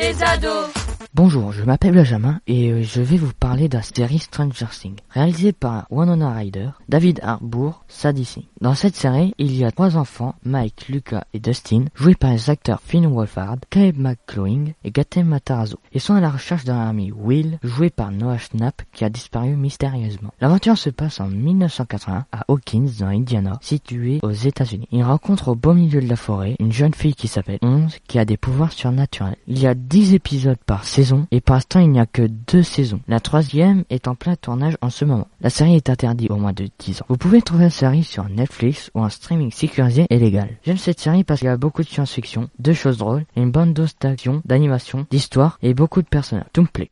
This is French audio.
des ados. Bonjour, je m'appelle Benjamin et euh, je vais vous parler de la série Stranger Things, réalisée par Winona Ryder, David Harbour, Sadie. Dans cette série, il y a trois enfants, Mike, Lucas et Dustin, joués par les acteurs Finn Wolfhard, Caleb McCloing et Gaten Matarazzo. Ils sont à la recherche d'un ami, Will, joué par Noah Schnapp, qui a disparu mystérieusement. L'aventure se passe en 1981 à Hawkins, dans Indiana, situé aux États-Unis. Ils rencontrent au beau milieu de la forêt une jeune fille qui s'appelle Onze, qui a des pouvoirs surnaturels. Il y a 10 épisodes par saison et pour l'instant il n'y a que deux saisons. La troisième est en plein tournage en ce moment. La série est interdite au moins de 10 ans. Vous pouvez trouver la série sur Netflix ou un streaming sécurisé et légal. J'aime cette série parce qu'il y a beaucoup de science-fiction, de choses drôles, une dose d'action, d'animation, d'histoire et beaucoup de personnages. Tout me plaît.